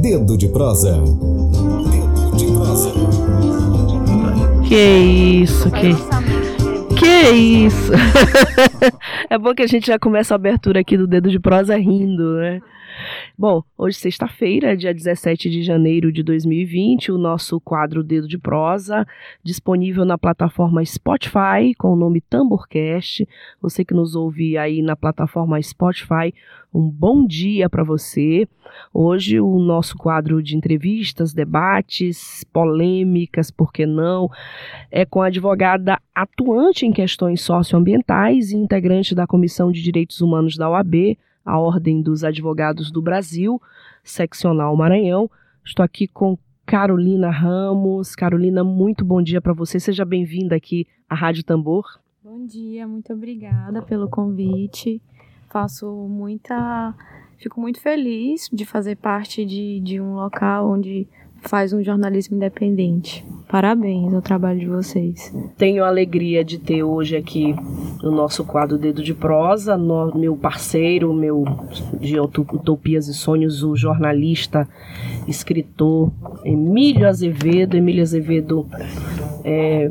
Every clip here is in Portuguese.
Dedo de prosa. Dedo de prosa. Que isso, que. Que isso! é bom que a gente já começa a abertura aqui do Dedo de Prosa rindo, né? Bom, hoje sexta-feira, dia 17 de janeiro de 2020, o nosso quadro Dedo de Prosa, disponível na plataforma Spotify com o nome Tamborcast. Você que nos ouve aí na plataforma Spotify, um bom dia para você. Hoje o nosso quadro de entrevistas, debates, polêmicas, por que não, é com a advogada atuante em questões socioambientais e integrante da Comissão de Direitos Humanos da OAB, a Ordem dos Advogados do Brasil, seccional Maranhão. Estou aqui com Carolina Ramos. Carolina, muito bom dia para você. Seja bem-vinda aqui à Rádio Tambor. Bom dia, muito obrigada pelo convite. Faço muita. Fico muito feliz de fazer parte de, de um local onde faz um jornalismo independente. Parabéns ao trabalho de vocês. Tenho a alegria de ter hoje aqui no nosso quadro Dedo de Prosa, no, meu parceiro, meu de Utopias e Sonhos, o jornalista, escritor Emílio Azevedo. Emílio Azevedo, é,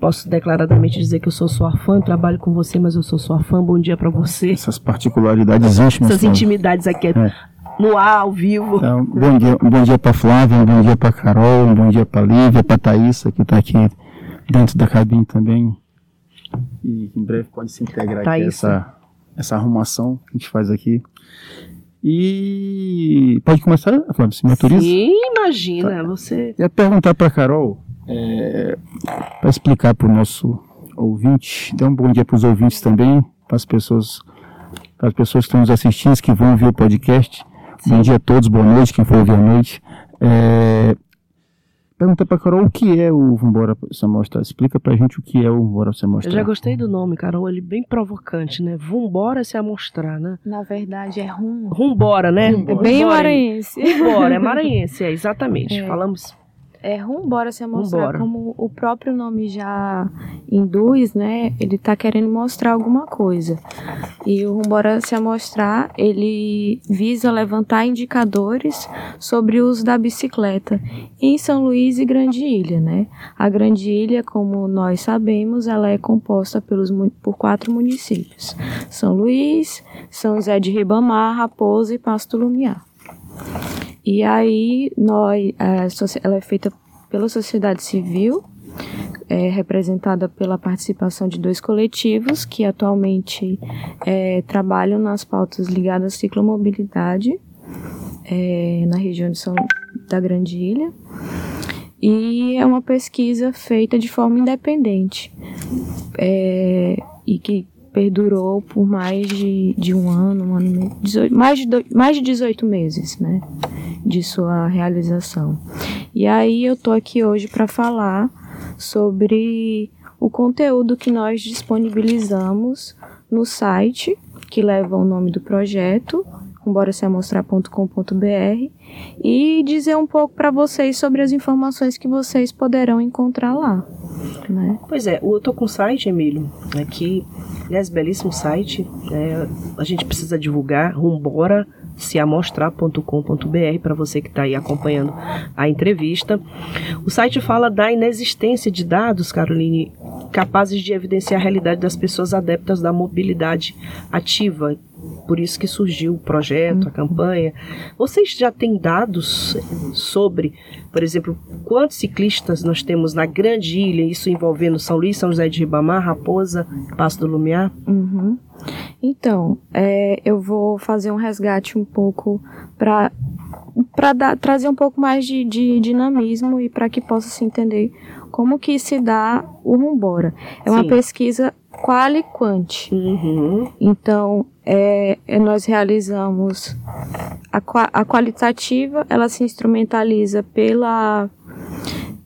posso declaradamente dizer que eu sou sua fã, trabalho com você, mas eu sou sua fã. Bom dia para você. Essas particularidades íntimas. Essas intimidades aqui. É no ar, ao vivo. Um bom dia, um bom dia para Flávia, um bom dia para Carol, um bom dia para Lívia, para Thaísa, que está aqui dentro da cabine também. E em breve pode se integrar aqui essa, essa arrumação que a gente faz aqui. E pode começar, Flávia, se me autoriza? Sim, imagina, tá. você... Eu ia perguntar para Carol, é, para explicar para o nosso ouvinte, dar um bom dia para os ouvintes também, para as pessoas, para as pessoas que estão nos assistindo, que vão ouvir o podcast, Bom dia a todos, boa noite, quem for ouvir a noite. É... Pergunta pra Carol o que é o Vambora Se Amostrar. Explica pra gente o que é o Vambora Se Amostrar. Eu já gostei do nome, Carol. Ele é bem provocante, né? Vambora Se Amostrar, né? Na verdade é rum. Rumbora, né? É bem maranhense. Rumbora, é maranhense, é, exatamente. É. Falamos é rumbora se mostrar Rumbora. como o próprio nome já induz, né? Ele tá querendo mostrar alguma coisa. E o rumbora se mostrar, ele visa levantar indicadores sobre o uso da bicicleta em São Luís e Grande Ilha, né? A Grande Ilha, como nós sabemos, ela é composta pelos, por quatro municípios: São Luís, São José de Ribamar, Raposa e Pasto Lumiar. E aí, nós, ela é feita pela sociedade civil, é, representada pela participação de dois coletivos que atualmente é, trabalham nas pautas ligadas à ciclomobilidade é, na região de São, da Grande Ilha. E é uma pesquisa feita de forma independente é, e que perdurou por mais de, de um ano, um ano e meio, 18, mais, de do, mais de 18 meses, né, de sua realização. E aí eu tô aqui hoje para falar sobre o conteúdo que nós disponibilizamos no site, que leva o nome do projeto, embora-se-amostrar.com.br e dizer um pouco para vocês sobre as informações que vocês poderão encontrar lá. Né? Pois é, eu tô com o site, Emílio, aqui, aliás, belíssimo site, é, a gente precisa divulgar, rumbora seamostrar.com.br para você que está aí acompanhando a entrevista. O site fala da inexistência de dados, Caroline, capazes de evidenciar a realidade das pessoas adeptas da mobilidade ativa, por isso que surgiu o projeto, a campanha. Vocês já têm dados sobre, por exemplo, quantos ciclistas nós temos na Grande Ilha, isso envolvendo São Luís, São José de Ribamar, Raposa, Passo do Lumiar? Uhum. Então, é, eu vou fazer um resgate um pouco para para trazer um pouco mais de, de dinamismo e para que possa se entender como que se dá o Rumbora. É Sim. uma pesquisa quali quanti. Uhum. Então, é, é, nós realizamos a, a qualitativa, ela se instrumentaliza pela,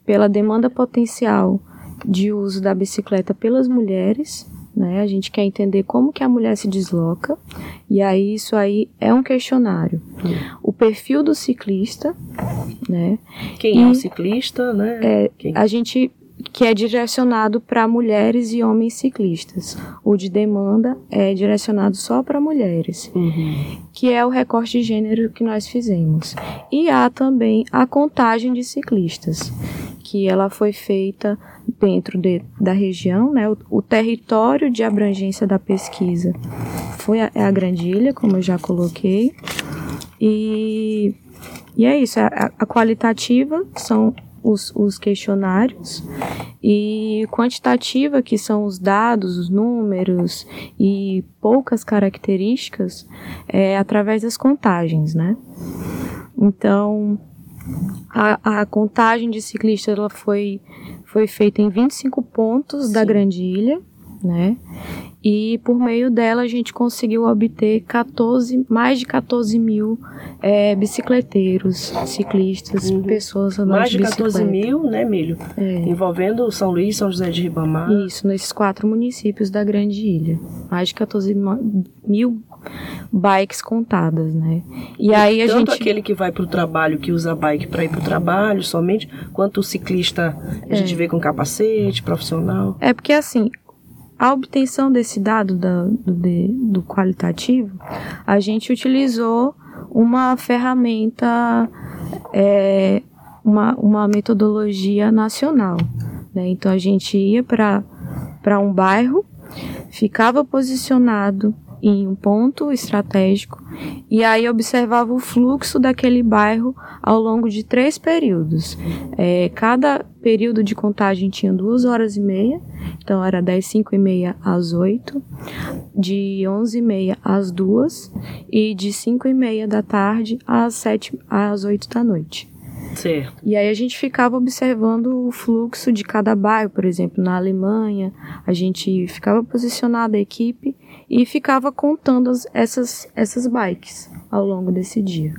pela demanda potencial de uso da bicicleta pelas mulheres, né? A gente quer entender como que a mulher se desloca e aí isso aí é um questionário. Uhum. O perfil do ciclista, né? Quem e, é o ciclista, né? É, a gente que é direcionado para mulheres e homens ciclistas. O de demanda é direcionado só para mulheres, uhum. que é o recorte de gênero que nós fizemos. E há também a contagem de ciclistas, que ela foi feita dentro de, da região, né? O, o, território de abrangência da pesquisa foi a, é a Grande Ilha, como eu já coloquei, e, e é isso. A, a qualitativa são os, os, questionários e quantitativa, que são os dados, os números e poucas características, é através das contagens, né? Então, a, a contagem de ciclistas ela foi, foi feita em 25 pontos Sim. da Grande Ilha, né? E por meio dela a gente conseguiu obter 14, mais de 14 mil é, bicicleteiros, ciclistas, uhum. pessoas andando mais de bicicleta. Mais de 14 mil, né, Milho? É. Envolvendo São Luís, São José de Ribamar. Isso, nesses quatro municípios da Grande Ilha. Mais de 14 mil bikes contadas, né? E aí a Tanto gente... aquele que vai para o trabalho, que usa bike para ir para o trabalho somente, quanto o ciclista a é. gente vê com capacete, profissional. É porque assim, a obtenção desse dado da, do, do qualitativo, a gente utilizou uma ferramenta, é, uma, uma metodologia nacional. Né? Então a gente ia para um bairro, ficava posicionado em um ponto estratégico e aí observava o fluxo daquele bairro ao longo de três períodos. É, cada período de contagem tinha duas horas e meia, então era das cinco e meia às oito, de onze e meia às duas e de cinco e meia da tarde às sete às oito da noite. Certo. E aí a gente ficava observando o fluxo de cada bairro, por exemplo, na Alemanha, a gente ficava posicionada a equipe e ficava contando as, essas, essas bikes ao longo desse dia.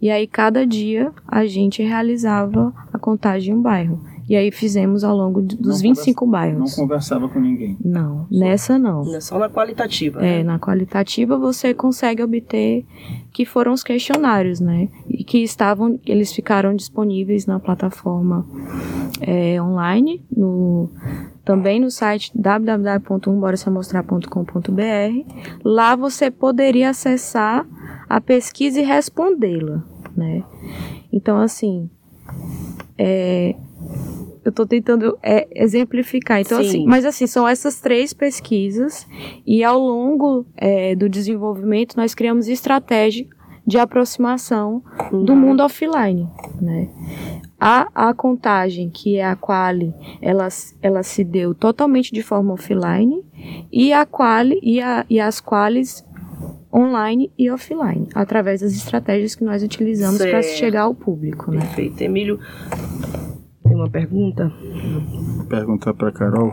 E aí cada dia a gente realizava a contagem em um bairro. E aí fizemos ao longo de, dos não 25 conversa, bairros. Não conversava com ninguém? Não, só, nessa não. É só na qualitativa. É, né? na qualitativa você consegue obter que foram os questionários, né? E que estavam, eles ficaram disponíveis na plataforma é, online, no, também no site www.umborasamostrar.com.br. Lá você poderia acessar a pesquisa e respondê-la, né? Então, assim, é, eu estou tentando é, exemplificar. Então, assim, mas assim, são essas três pesquisas e ao longo é, do desenvolvimento nós criamos estratégia de aproximação uhum. do mundo offline, né? A, a contagem, que é a Quali, ela, ela se deu totalmente de forma offline e a Quali e, a, e as Qualis online e offline, através das estratégias que nós utilizamos para chegar ao público. Né? Perfeito. Emílio, tem uma pergunta? Vou perguntar para Carol.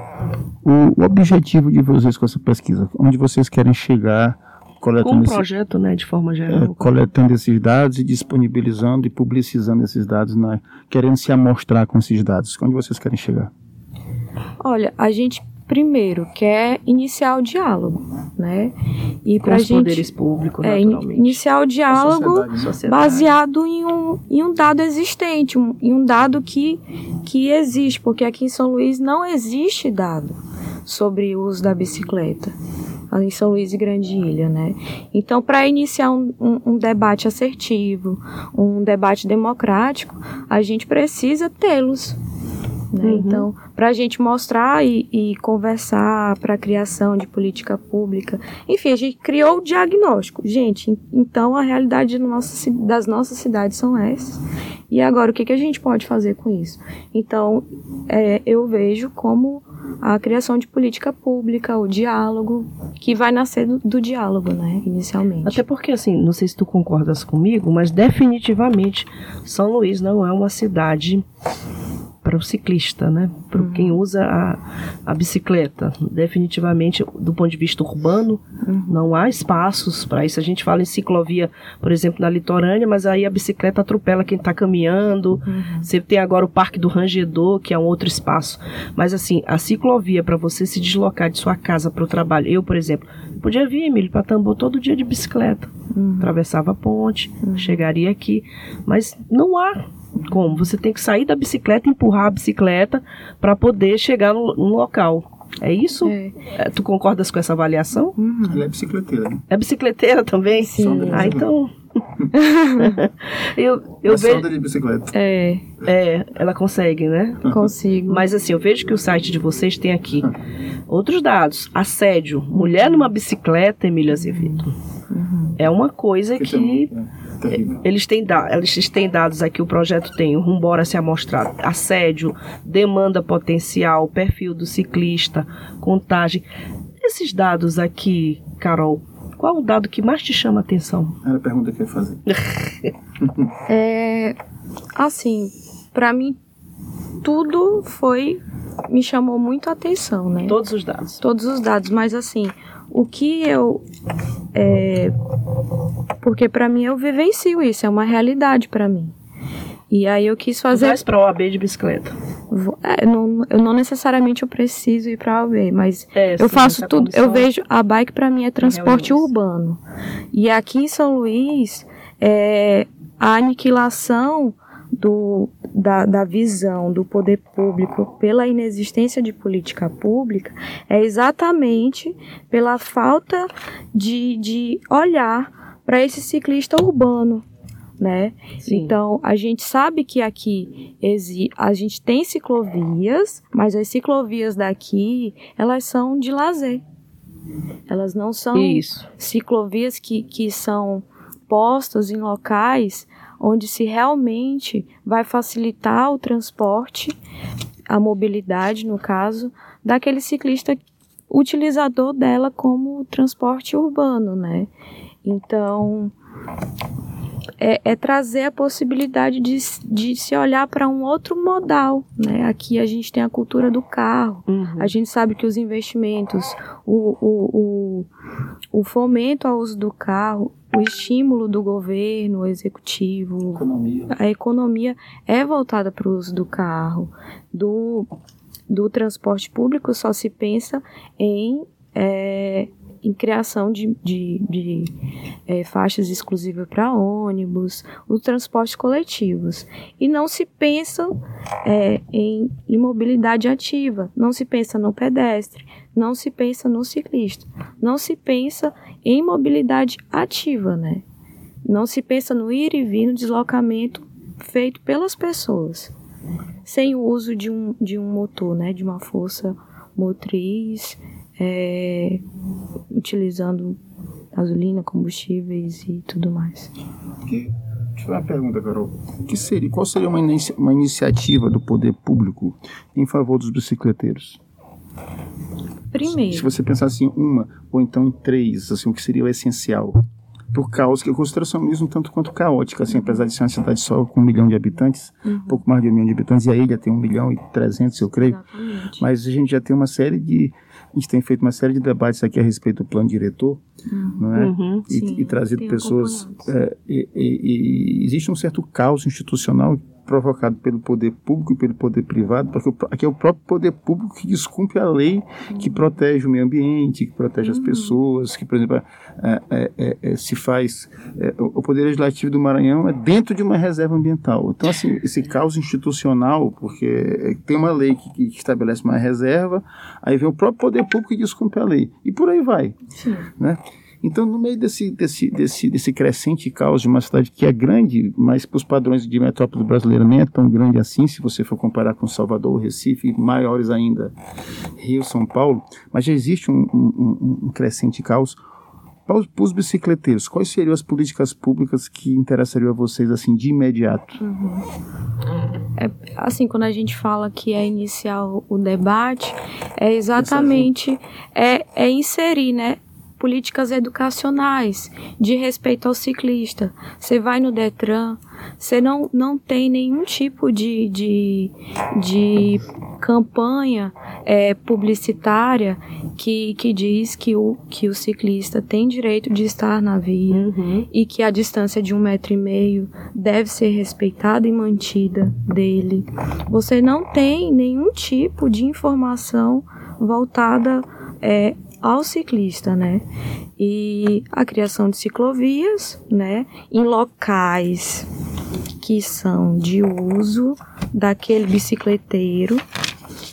O, o, objetivo de vocês com essa pesquisa, onde vocês querem chegar coletando Com um projeto, esse, né, de forma geral. É, coletando esses dados e disponibilizando e publicizando esses dados, né, querendo se amostrar com esses dados. Onde vocês querem chegar? Olha, a gente primeiro quer iniciar o diálogo, né? E para os gente, poderes públicos, é, iniciar o diálogo sociedade, sociedade. baseado em um, em um dado existente, um, em um dado que, que existe, porque aqui em São Luís não existe dado sobre o uso da bicicleta em São Luís e Grande Ilha, né? Então, para iniciar um, um, um, debate assertivo, um debate democrático, a gente precisa tê-los, né? Uhum. Então, para a gente mostrar e, e conversar para a criação de política pública, enfim, a gente criou o diagnóstico. Gente, então a realidade nossa, das nossas cidades são essas. E agora, o que, que a gente pode fazer com isso? Então, é, eu vejo como a criação de política pública, o diálogo, que vai nascer do, do, diálogo, né, inicialmente. Até porque, assim, não sei se tu concordas comigo, mas definitivamente São Luís não é uma cidade para o ciclista, né? Para uhum. quem usa a, a bicicleta. Definitivamente, do ponto de vista urbano, uhum. não há espaços para isso. A gente fala em ciclovia, por exemplo, na litorânea, mas aí a bicicleta atropela quem está caminhando. Uhum. Você tem agora o Parque do Rangedor, que é um outro espaço. Mas assim, a ciclovia para você se deslocar de sua casa para o trabalho. Eu, por exemplo, podia vir, Emílio, para Tambor todo dia de bicicleta. Uhum. atravessava a ponte, uhum. chegaria aqui. Mas não há como. Você tem que sair da bicicleta, empurrar a bicicleta para poder chegar no, no local. É isso? É. É, tu concordas com essa avaliação? Uhum. Ela é bicicleteira. Né? É bicicleteira também? Sim. Ah, então. eu eu é vejo. de bicicleta. É. É, ela consegue, né? Consigo. Mas assim, eu vejo que o site de vocês tem aqui outros dados. Assédio. Mulher numa bicicleta, Emília Azevedo. Uhum. É uma coisa que. que é, eles, têm da, eles têm dados aqui, o projeto tem o Rumbora se amostrar assédio, demanda potencial, perfil do ciclista, contagem. Esses dados aqui, Carol, qual o dado que mais te chama a atenção? Era a pergunta que eu ia fazer. é, assim, para mim, tudo foi. me chamou muito a atenção, né? Todos os dados. Todos os dados, mas assim, o que eu. É, porque para mim eu vivencio isso, é uma realidade para mim. E aí eu quis fazer. Vai para o OAB de bicicleta. É, não, eu não necessariamente eu preciso ir para OAB, mas é, eu faço tudo. Eu vejo a bike para mim é transporte urbano. E aqui em São Luís, é, a aniquilação do, da, da visão do poder público pela inexistência de política pública é exatamente pela falta de, de olhar para esse ciclista urbano. Né? Então, a gente sabe que aqui a gente tem ciclovias, mas as ciclovias daqui, elas são de lazer. Elas não são Isso. ciclovias que, que são postas em locais onde se realmente vai facilitar o transporte, a mobilidade, no caso, daquele ciclista utilizador dela como transporte urbano, né? Então, é, é, trazer a possibilidade de, de se olhar para um outro modal. Né? Aqui a gente tem a cultura do carro, uhum. a gente sabe que os investimentos, o, o, o, o, fomento ao uso do carro, o estímulo do governo, o executivo, economia. a economia é voltada para o uso do carro. Do, do transporte público só se pensa em é, em criação de, de, de é, faixas exclusivas para ônibus, os transportes coletivos. E não se pensa é, em, em mobilidade ativa, não se pensa no pedestre, não se pensa no ciclista, não se pensa em mobilidade ativa, né? Não se pensa no ir e vir, no deslocamento feito pelas pessoas, sem o uso de um, de um motor, né? De uma força motriz é, utilizando gasolina, combustíveis e tudo mais. Que, deixa eu uma pergunta, Carol. Que seria, qual seria uma, inicia, uma iniciativa do poder público em favor dos bicicleteiros? Primeiro. Se você pensasse em uma, ou então em três, assim, o que seria o essencial? por caos que eu considero São Luís um tanto quanto caótica, assim, apesar de ser uma cidade só com um milhão de habitantes, uhum. pouco mais de um milhão de habitantes, e a ilha tem um milhão e trezentos, eu creio. Exatamente. Mas a gente já tem uma série de a gente tem feito uma série de debates aqui a respeito do plano diretor, uhum. não é? Uhum, e, sim, e, trazido pessoas. É, e, e, e, existe um certo caos institucional provocado pelo poder público e pelo poder privado, porque aqui é o próprio poder público que descumpre a lei que protege o meio ambiente, que protege as uhum. pessoas, que, por exemplo, é, é, é, é se faz. É, o poder legislativo do Maranhão é dentro de uma reserva ambiental. Então, assim, esse caos institucional, porque tem uma lei que, que estabelece uma reserva, aí vem o próprio poder público que descumpre a lei. E por aí vai. Sim. Né? Então, no meio desse, desse, desse, desse crescente caos de uma cidade que é grande, mas para os padrões de metrópole brasileira nem é tão grande assim, se você for comparar com Salvador, Recife, maiores ainda, Rio, São Paulo, mas já existe um, um, um crescente caos. Para os bicicleteiros, quais seriam as políticas públicas que interessariam a vocês assim de imediato? Uhum. É, assim, quando a gente fala que é iniciar o debate, é exatamente é, é inserir, né, políticas educacionais de respeito ao ciclista. Você vai no Detran, você não, não tem nenhum tipo de, de, de campanha é, publicitária que, que diz que o, que o ciclista tem direito de estar na via uhum. e que a distância de um metro e meio deve ser respeitada e mantida dele. Você não tem nenhum tipo de informação voltada é, ao ciclista, né? E a criação de ciclovias, né, em locais que são de uso daquele bicicleteiro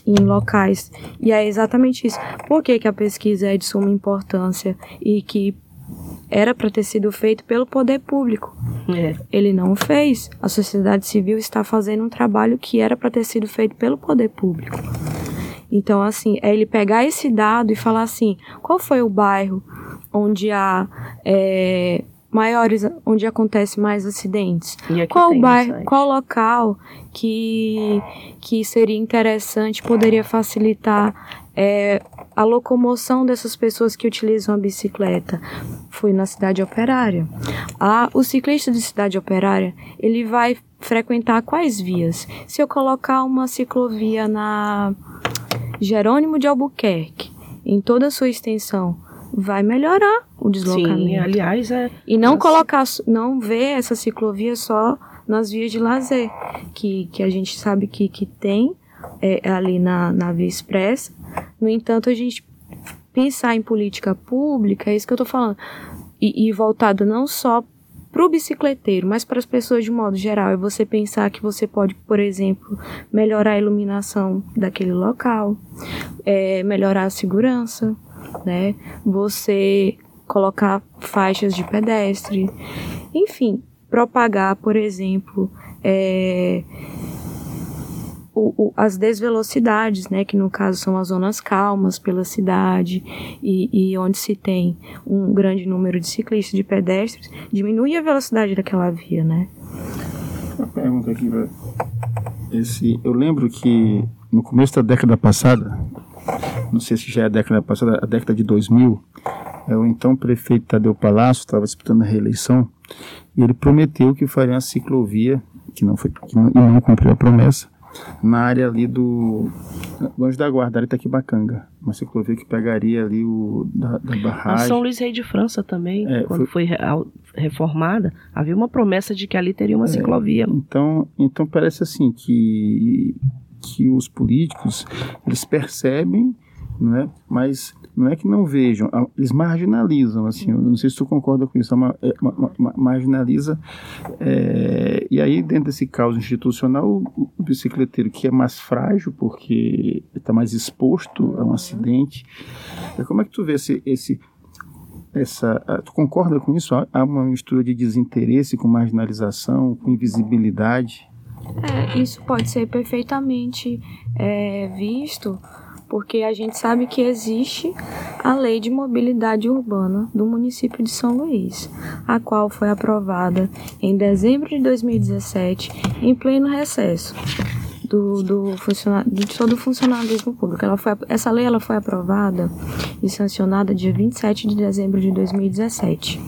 em locais. E é exatamente isso. Por que, que a pesquisa é de suma importância e que era para ter sido feito pelo poder público. É. Ele não fez. A sociedade civil está fazendo um trabalho que era para ter sido feito pelo poder público. Então, assim, é ele pegar esse dado e falar assim: qual foi o bairro onde há é, maiores, onde acontece mais acidentes? Qual bairro, qual local que, que seria interessante, poderia facilitar é, a locomoção dessas pessoas que utilizam a bicicleta? Foi na cidade operária. Ah, o ciclista de cidade operária, ele vai frequentar quais vias? Se eu colocar uma ciclovia na Jerônimo de Albuquerque, em toda a sua extensão, vai melhorar o deslocamento. Sim, aliás, é. E não colocar, não ver essa ciclovia só nas vias de lazer, que, que a gente sabe que, que tem é, ali na, na Via Expressa. No entanto, a gente pensar em política pública, é isso que eu estou falando, e, e voltado não só para o bicicleteiro, mas para as pessoas de modo geral, é você pensar que você pode, por exemplo, melhorar a iluminação daquele local, é, melhorar a segurança, né? Você colocar faixas de pedestre, enfim, propagar, por exemplo, é, o, o, as desvelocidades, né, que no caso são as zonas calmas pela cidade e, e, onde se tem um grande número de ciclistas, de pedestres, diminui a velocidade daquela via, né? Uma pergunta aqui, esse, eu lembro que no começo da década passada, não sei se já é a década passada, a década de 2000, é, o então prefeito Tadeu Palácio estava disputando a reeleição e ele prometeu que faria uma ciclovia, que não foi, que não, e não cumpriu a promessa, na área ali do. longe da guarda, área Itaquibacanga. Uma ciclovia que pegaria ali o. da, da barragem. A São Luís Rei de França também, é, quando foi, foi reformada, havia uma promessa de que ali teria uma é, ciclovia. Então, então parece assim que, que os políticos eles percebem, não é? mas não é que não vejam, eles marginalizam, assim, eu não sei se tu concorda com isso, é uma, é uma, uma, marginaliza, é, e aí dentro desse caos institucional, o, o, bicicleteiro que é mais frágil, porque está mais exposto a um acidente, é, como é que tu vê esse, esse essa, tu concorda com isso? Há uma mistura de desinteresse com marginalização, com invisibilidade? É, isso pode ser perfeitamente é, visto porque a gente sabe que existe a Lei de Mobilidade Urbana do município de São Luís, a qual foi aprovada em dezembro de 2017, em pleno recesso do, do, de todo o funcionalismo público. Ela foi, essa lei ela foi aprovada e sancionada dia 27 de dezembro de 2017,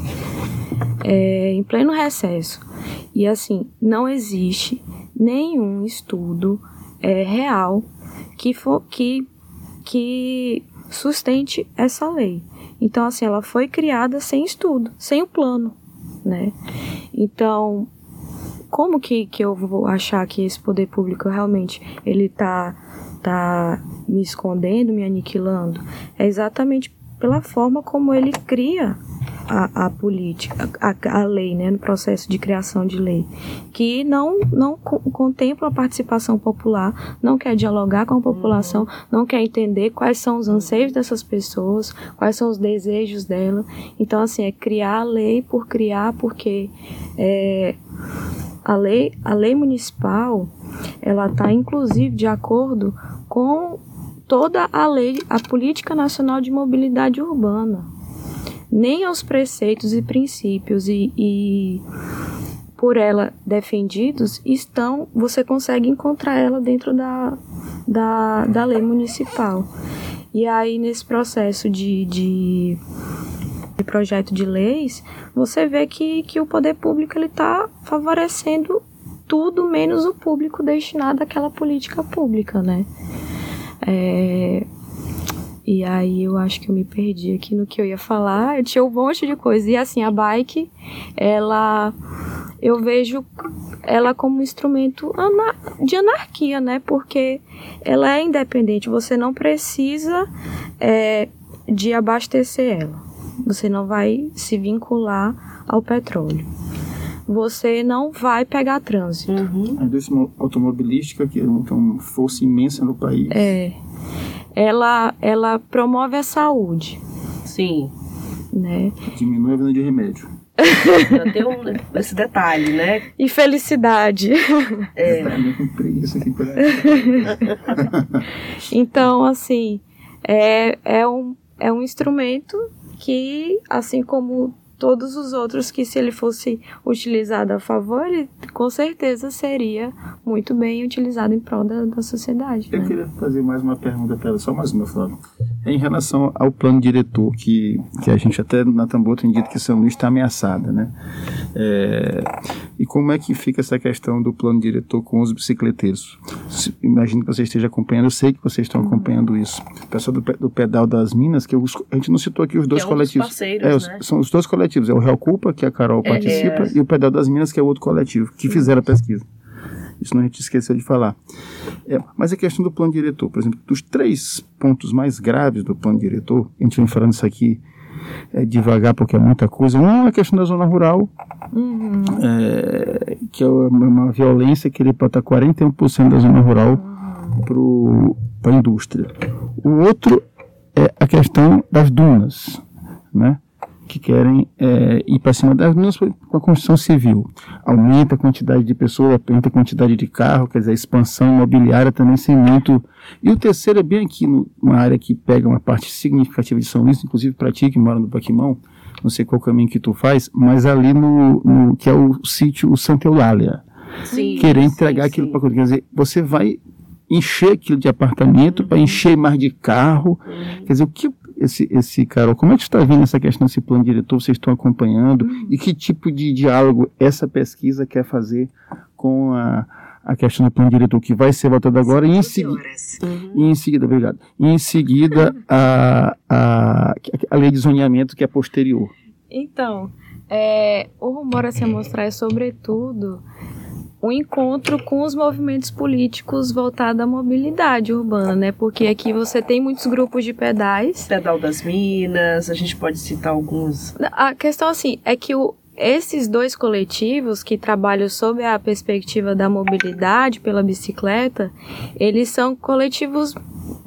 é, em pleno recesso. E assim, não existe nenhum estudo é, real que, for, que que sustente essa lei. Então, assim, ela foi criada sem estudo, sem o plano, né? Então, como que, que eu vou achar que esse poder público realmente ele tá, tá me escondendo, me aniquilando? É exatamente pela forma como ele cria a, a política, a, a, lei, né, no processo de criação de lei, que não, não contempla a participação popular, não quer dialogar com a população, não quer entender quais são os anseios dessas pessoas, quais são os desejos dela. Então, assim, é criar a lei por criar, porque é, a, lei, a lei municipal, ela está, inclusive, de acordo com toda a lei, a Política Nacional de Mobilidade Urbana nem aos preceitos e princípios e, e por ela defendidos estão, você consegue encontrar ela dentro da, da, da lei municipal. E aí, nesse processo de, de, de projeto de leis, você vê que, que o poder público está favorecendo tudo menos o público destinado àquela política pública, né? É, e aí eu acho que eu me perdi aqui no que eu ia falar. Eu tinha um monte de coisa. E assim, a bike, ela eu vejo ela como um instrumento de anarquia, né? Porque ela é independente. Você não precisa é, de abastecer ela. Você não vai se vincular ao petróleo. Você não vai pegar trânsito. Uhum. A indústria automobilística, que tem uma força imensa no país. É. Ela, ela promove a saúde. Sim. Né? Diminui a venda de remédio. Tem um, esse detalhe, né? E felicidade. É. então, assim, é, é, um, é um instrumento que, assim como todos os outros que se ele fosse utilizado a favor, ele com certeza seria muito bem utilizado em prol da, da sociedade. Eu né? queria fazer mais uma pergunta para ela, só mais uma, Flávio. Em relação ao plano diretor, que, que a gente até na Tambor tem dito que São Luís está ameaçada, né? É, e como é que fica essa questão do plano diretor com os bicicleteiros? Imagino que você esteja acompanhando, eu sei que vocês estão acompanhando isso. O pessoal do, do Pedal das Minas, que eu, a gente não citou aqui os dois é um coletivos. é, né? São os dois coletivos, é o Real Culpa, que a Carol é, participa, é. e o Pedal das Minas, que é o outro coletivo, que fizeram a pesquisa. Isso não a gente esqueceu de falar. É, mas a questão do plano diretor, por exemplo, dos três pontos mais graves do plano diretor, a gente vem falando isso aqui é, devagar porque é muita coisa. Um é a questão da zona rural, uhum. é, que é uma violência que ele bota 41% da zona rural para a indústria. O outro é a questão das dunas, né? Que querem é, ir para cima das dunas com a construção civil. Aumenta a quantidade de pessoas, aumenta a quantidade de carro, quer dizer, a expansão imobiliária também sem muito. E o terceiro é bem aqui, numa área que pega uma parte significativa de São Luís, inclusive para ti que mora no Baquimão, não sei qual caminho que tu faz, mas ali no, no que é o sítio Santa Eulália. Sim, querer entregar sim, aquilo para quer dizer, você vai encher aquilo de apartamento uhum. para encher mais de carro. Uhum. Quer dizer, o que esse, esse Carol, como é que está vendo essa questão desse plano diretor? Vocês estão acompanhando? Uhum. E que tipo de diálogo essa pesquisa quer fazer com a, a questão do plano diretor que vai ser votado agora e em, segui uhum. e em seguida, obrigado, e em seguida a, a, a lei de zoneamento que é posterior. Então, é, o rumor a se mostrar é sobretudo um encontro com os movimentos políticos voltados à mobilidade urbana, né? Porque aqui você tem muitos grupos de pedais. Pedal das Minas, a gente pode citar alguns. A questão, assim, é que o, esses dois coletivos que trabalham sob a perspectiva da mobilidade pela bicicleta, eles são coletivos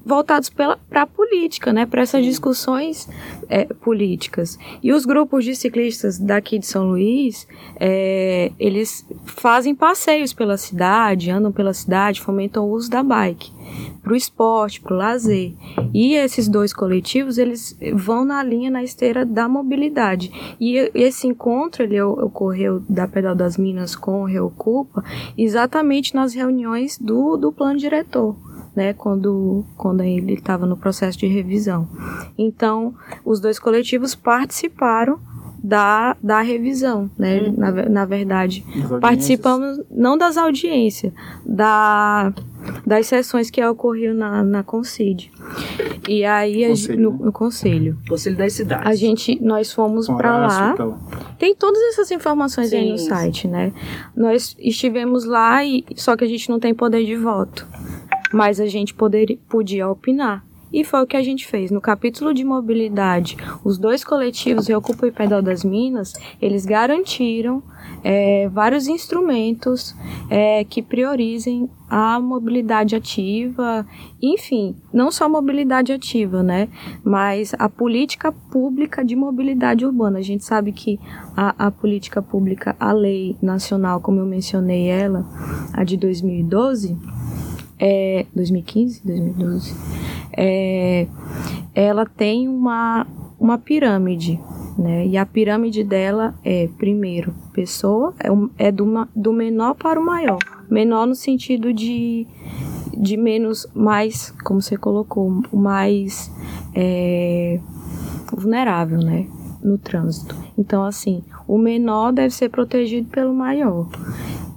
voltados para a política, né, para essas discussões é, políticas. E os grupos de ciclistas daqui de São Luís, é, eles fazem passeios pela cidade, andam pela cidade, fomentam o uso da bike para o esporte, para o lazer. E esses dois coletivos, eles vão na linha, na esteira da mobilidade. E esse encontro, ele ocorreu da Pedal das Minas com o Reocupa, exatamente nas reuniões do, do plano diretor né, quando, quando ele estava no processo de revisão. Então, os dois coletivos participaram da, da revisão, né? Uhum. Na, na verdade, participamos não das audiências, da, das sessões que ocorriam na, na Concide. E aí conselho, no, no, conselho. Conselho das cidades. A gente, nós fomos para lá. Tem todas essas informações Sim. aí no site, né? Nós estivemos lá e só que a gente não tem poder de voto mas a gente poder, podia opinar. E foi o que a gente fez. No capítulo de mobilidade, os dois coletivos, Reocupa e Pedal das Minas, eles garantiram é, vários instrumentos é, que priorizem a mobilidade ativa, enfim, não só mobilidade ativa, né, mas a política pública de mobilidade urbana. A gente sabe que a, a política pública, a lei nacional, como eu mencionei ela, a de 2012, é, 2015, 2012, é, ela tem uma, uma pirâmide, né? E a pirâmide dela é, primeiro, pessoa, é, é do, do menor para o maior. Menor no sentido de, de menos, mais, como você colocou, mais é, vulnerável, né? No trânsito. Então, assim, o menor deve ser protegido pelo maior.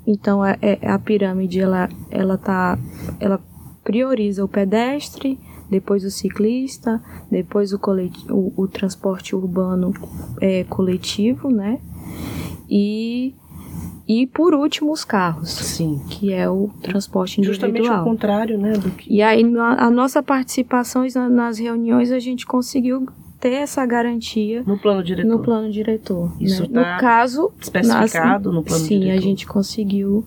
Então é, é, a pirâmide ela ela tá ela prioriza o pedestre, depois o ciclista, depois o, o, o transporte urbano é, coletivo, né? E E por último os carros. Sim. Que é o transporte individual. Justamente o contrário, né? Que... E aí a nossa participação nas reuniões a gente conseguiu ter essa garantia no plano diretor. No plano diretor. Isso né? tá no caso especificado nas, no plano sim, diretor. Sim, a gente conseguiu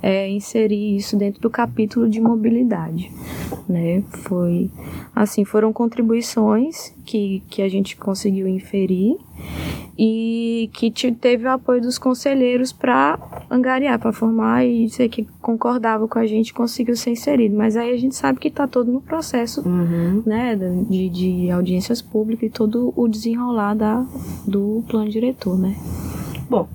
é, inserir isso dentro do capítulo de mobilidade, né? Foi assim, foram contribuições que, que a gente conseguiu inferir e que teve o apoio dos conselheiros para angariar, para formar e sei que concordava com a gente conseguiu ser inserido. Mas aí a gente sabe que está todo no processo uhum. né, de, de audiências públicas e todo o desenrolar da, do plano diretor, né? Bom,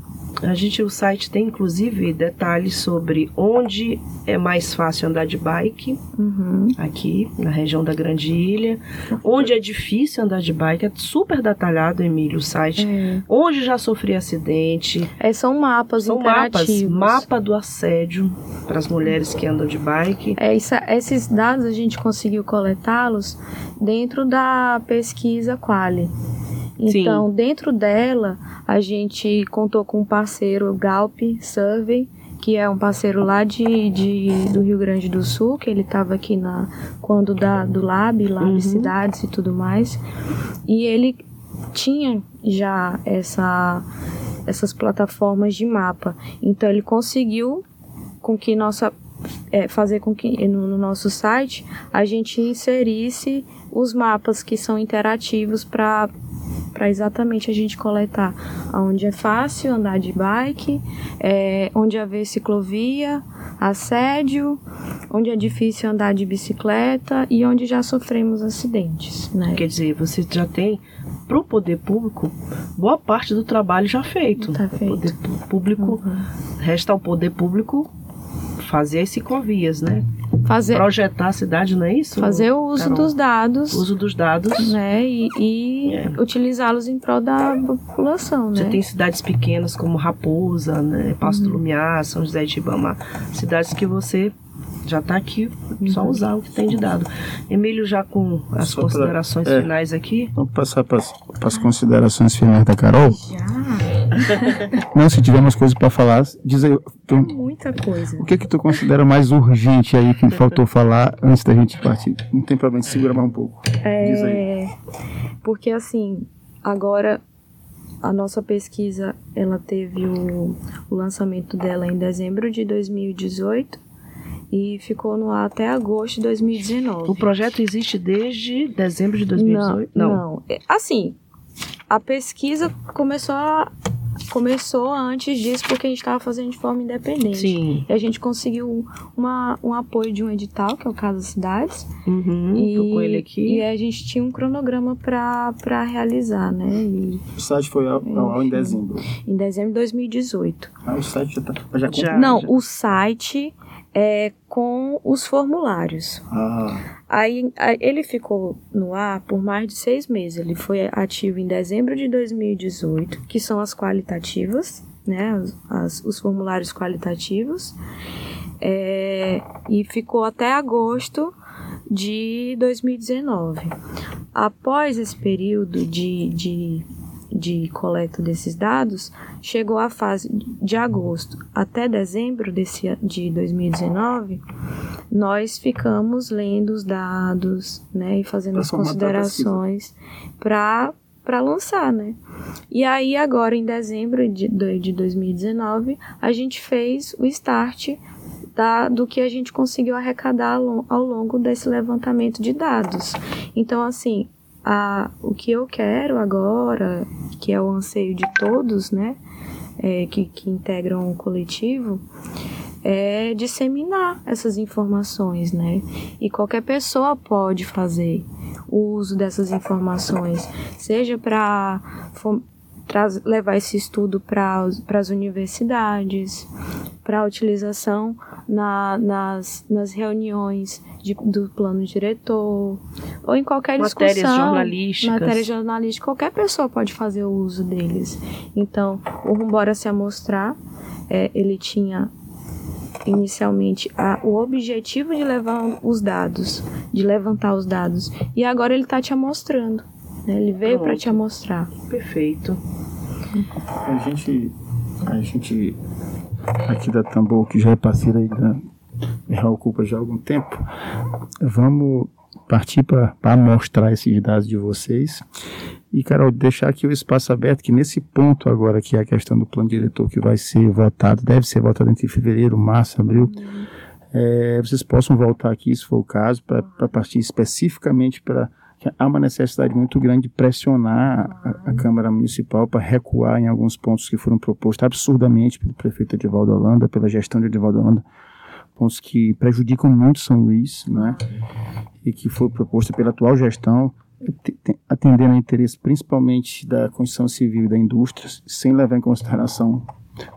a gente, o site tem inclusive detalhes sobre onde é mais fácil andar de bike, uhum. aqui na região da Grande Ilha, onde é difícil andar de bike, é super detalhado, Emílio, o site, é. onde já sofri acidente. É, são mapas são mapas, mapa do assédio para as mulheres que andam de bike. É, isso, esses dados a gente conseguiu coletá-los dentro da pesquisa Quali. Então, Sim. dentro dela, a gente contou com um parceiro, o Galp Survey, que é um parceiro lá de, de do Rio Grande do Sul, que ele estava aqui na quando da do Lab, Lab Uhum. Cidades e tudo mais. E ele tinha já essa essas plataformas de mapa. Então ele conseguiu com que nossa é, fazer com que no, no nosso site a gente inserisse os mapas que são interativos para para exatamente a gente coletar onde é fácil andar de bike, é, onde haver ciclovia, assédio, onde é difícil andar de bicicleta e onde já sofremos acidentes. Né? Quer dizer, você já tem para o poder público boa parte do trabalho já feito. Tá O feito. poder público Uhum. resta ao poder público fazer as ciclovias, né? Fazer, Projetar a cidade, não é isso? fazer o uso Carol? dos dados. uso dos dados. né, e, e É. utilizá-los em prol da população, Você né? tem cidades pequenas como Raposa, né, Passo Uhum. Lumiar, São José de Ibama, cidades que você já está aqui, só Uhum. usar o que tem de dado. Emílio, já com as Só pra- considerações é. finais aqui. Vamos passar para as considerações finais da Carol. Já, Não, se tiver umas coisas para falar, diz aí. tu- muita coisa. o que que tu considera mais urgente aí que faltou falar antes da gente partir? Não tem problema, segura mais um pouco. Diz aí. É, porque assim, agora a nossa pesquisa, ela teve o, o lançamento dela em dezembro de 2018 e ficou no ar até agosto de 2019. O projeto existe desde dezembro de 2018? Não, não. É, Assim, a pesquisa começou a- começou antes disso porque a gente estava fazendo de forma independente. Sim. E a gente conseguiu uma, um apoio de um edital, que é o Casa das Cidades. Uhum, e, tô com ele aqui. e a gente tinha um cronograma para realizar, né? E O site foi ao, ao- ao em dezembro. em dezembro de 2018. Ah, o site já tá. Já, Já. Não, o site é com os formulários. Ah, Aí ele ficou no ar por mais de seis meses. Ele foi ativo em dezembro de 2018, que são as qualitativas, né? As, as- os formulários qualitativos. É, e ficou até agosto de 2019. Após esse período de, de, de coleta desses dados, chegou a fase de agosto até dezembro desse, de 2019 nós ficamos lendo os dados, né, e fazendo Pra as considerações para para lançar, né? E aí agora em dezembro de, de 2019 a gente fez o start da, do que a gente conseguiu arrecadar ao longo desse levantamento de dados. Então assim, a, o que eu quero agora, que é o anseio de todos, né, é, que, que integram o coletivo, é disseminar essas informações, né? E qualquer pessoa pode fazer o uso dessas informações, seja para levar esse estudo para as universidades, para a utilização na, nas, nas reuniões de, do plano diretor, ou em qualquer Matérias discussão, jornalísticas. matérias jornalísticas, qualquer pessoa pode fazer o uso deles. Então, o Rumbora se amostrar, é, ele tinha inicialmente a- o objetivo de levar os dados, de levantar os dados, e agora ele está te amostrando. Né? Ele veio para te amostrar. Perfeito. a gente. A gente aqui da Tambor, que já é parceira aí da Real Culpa já há algum tempo, vamos partir para mostrar esses dados de vocês. E, Carol, deixar aqui o espaço aberto, que nesse ponto agora, que é a questão do plano diretor que vai ser votado, deve ser votado entre fevereiro, março, abril, uhum. é, vocês possam voltar aqui, se for o caso, para partir especificamente para há uma necessidade muito grande de pressionar a, a Câmara Municipal para recuar em alguns pontos que foram propostos absurdamente pelo prefeito Edivaldo Holanda, pela gestão de Edivaldo Holanda, pontos que prejudicam muito São Luís, né? E que foi proposto pela atual gestão, atendendo a interesse principalmente da construção civil e da indústria, sem levar em consideração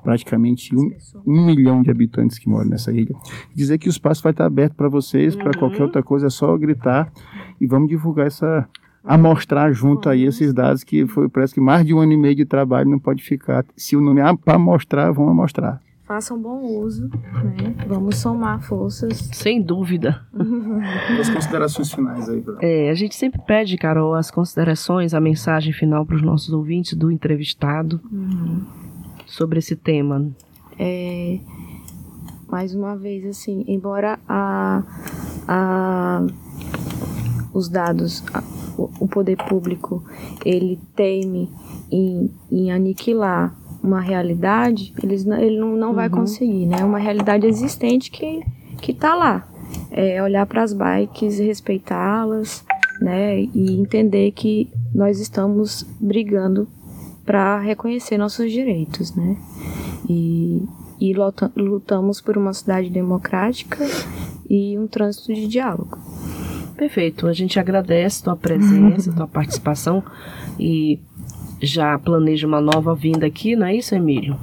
praticamente um, um, milhão de habitantes que moram nessa ilha. Dizer que o espaço vai estar aberto para vocês, para uhum. qualquer outra coisa, é só gritar e vamos divulgar essa, amostrar junto aí esses dados que foi parece que mais de um ano e meio de trabalho não pode ficar. Se o nome é para mostrar, vamos mostrar. Façam bom uso, né? Vamos somar forças. Sem dúvida. As considerações finais aí, Bruno. É, a gente sempre pede, Carol, as considerações, a mensagem final para os nossos ouvintes do entrevistado. Uhum sobre esse tema? É, mais uma vez, assim, embora a, a, os dados, o poder público, ele teme em, em aniquilar uma realidade, eles, ele não, não uhum. vai conseguir, né? Uma realidade existente que, que tá lá. É olhar para as bikes, respeitá-las, né? E entender que nós estamos brigando para reconhecer nossos direitos, né? E, e lutamos por uma cidade democrática e um trânsito de diálogo. Perfeito. A gente agradece tua presença, tua participação e já planeja uma nova vinda aqui, não é isso, Emílio?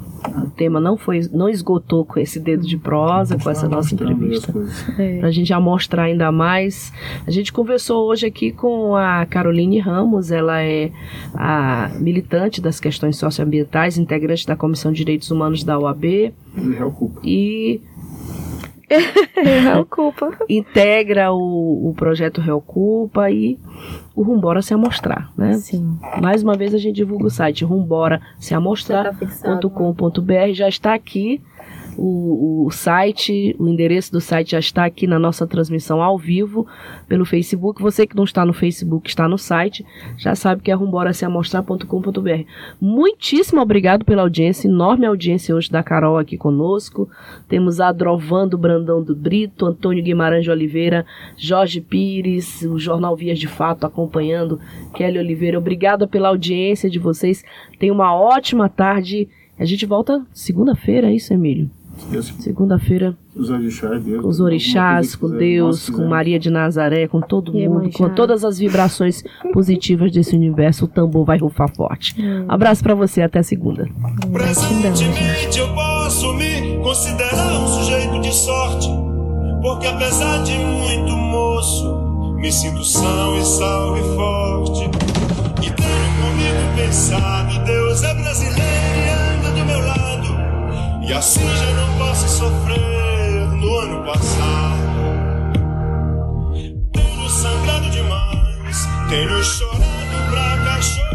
O tema não foi, não esgotou com esse dedo de prosa, com essa nossa entrevista. É. Para a gente já mostrar ainda mais. A gente conversou hoje aqui com a Caroline Ramos, ela é a militante das questões socioambientais, integrante da Comissão de Direitos Humanos da OAB. E Reocupa. Integra o, o projeto Reocupa e o Rumbora se amostrar, né? Sim. Mais uma vez a gente divulga o site rumbora se amostrar.com.br, já está aqui o, o site, o endereço do site já está aqui na nossa transmissão ao vivo pelo Facebook. Você que não está no Facebook, está no site, já sabe que é rumboraseamostrar.com.br. Muitíssimo obrigado pela audiência, enorme audiência hoje da Carol aqui conosco. Temos Adrovando Brandão do Brito, Antônio Guimarães de Oliveira, Jorge Pires, o Jornal Vias de Fato acompanhando, Kelly Oliveira. Obrigada pela audiência de vocês. Tenha uma ótima tarde. A gente volta segunda-feira, é isso, Emílio? Segunda-feira. Os orixás, Deus, os orixás com Deus, com Maria de Nazaré, com todo mundo, com todas as vibrações positivas desse universo, o tambor vai rufar forte. Hum. Abraço para você, até segunda. Presentemente eu posso me considerar um sujeito de sorte, porque apesar de muito moço, me sinto são e salve forte. E tenho comigo pensado, Deus é brasileiro E assim já não posso sofrer no ano passado. Tenho sangrado demais, tenho chorado pra cachorro.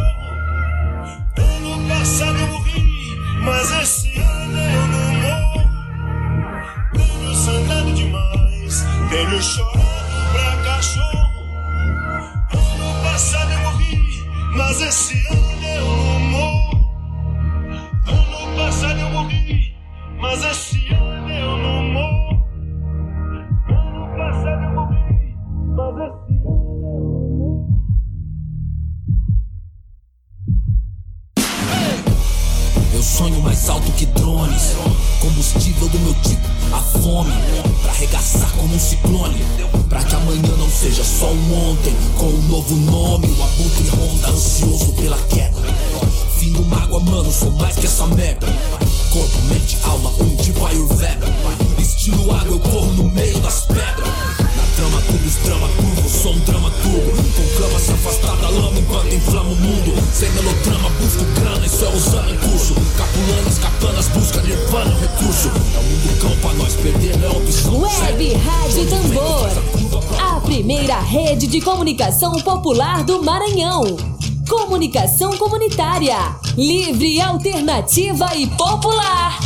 Ano passado eu morri, mas esse ano eu não morro. Tenho sangrado demais, tenho chorado pra cachorro. Ano passado eu morri, mas esse ano eu não morro. Mas esse ano eu não morro. Ano passado eu morri, mas esse ano eu não morro. Eu sonho mais alto que drones. Combustível do meu tipo, a fome. Pra arregaçar como um ciclone. Pra que amanhã não seja só um ontem. Com um novo nome, o abutre ronda, ansioso pela queda. Do mágoa, mano, sou mais que essa merda. Corpo, mente, alma, um tipo Ayurveda Estilo água, eu corro no meio das pedras. Na trama, os drama curvo, sou um drama turbo. Cama se afastar da lama enquanto inflama o mundo. Sem melodrama, busco grana, isso é usando em curso Capulando, escapando, as busca nirvana, recurso. É o mundo cão pra nós perder, não é opção Web Rádio Tambor. A primeira rede de comunicação popular do Maranhão Comunicação comunitária, livre, alternativa e popular.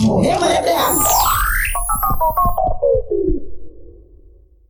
Morreu, mas é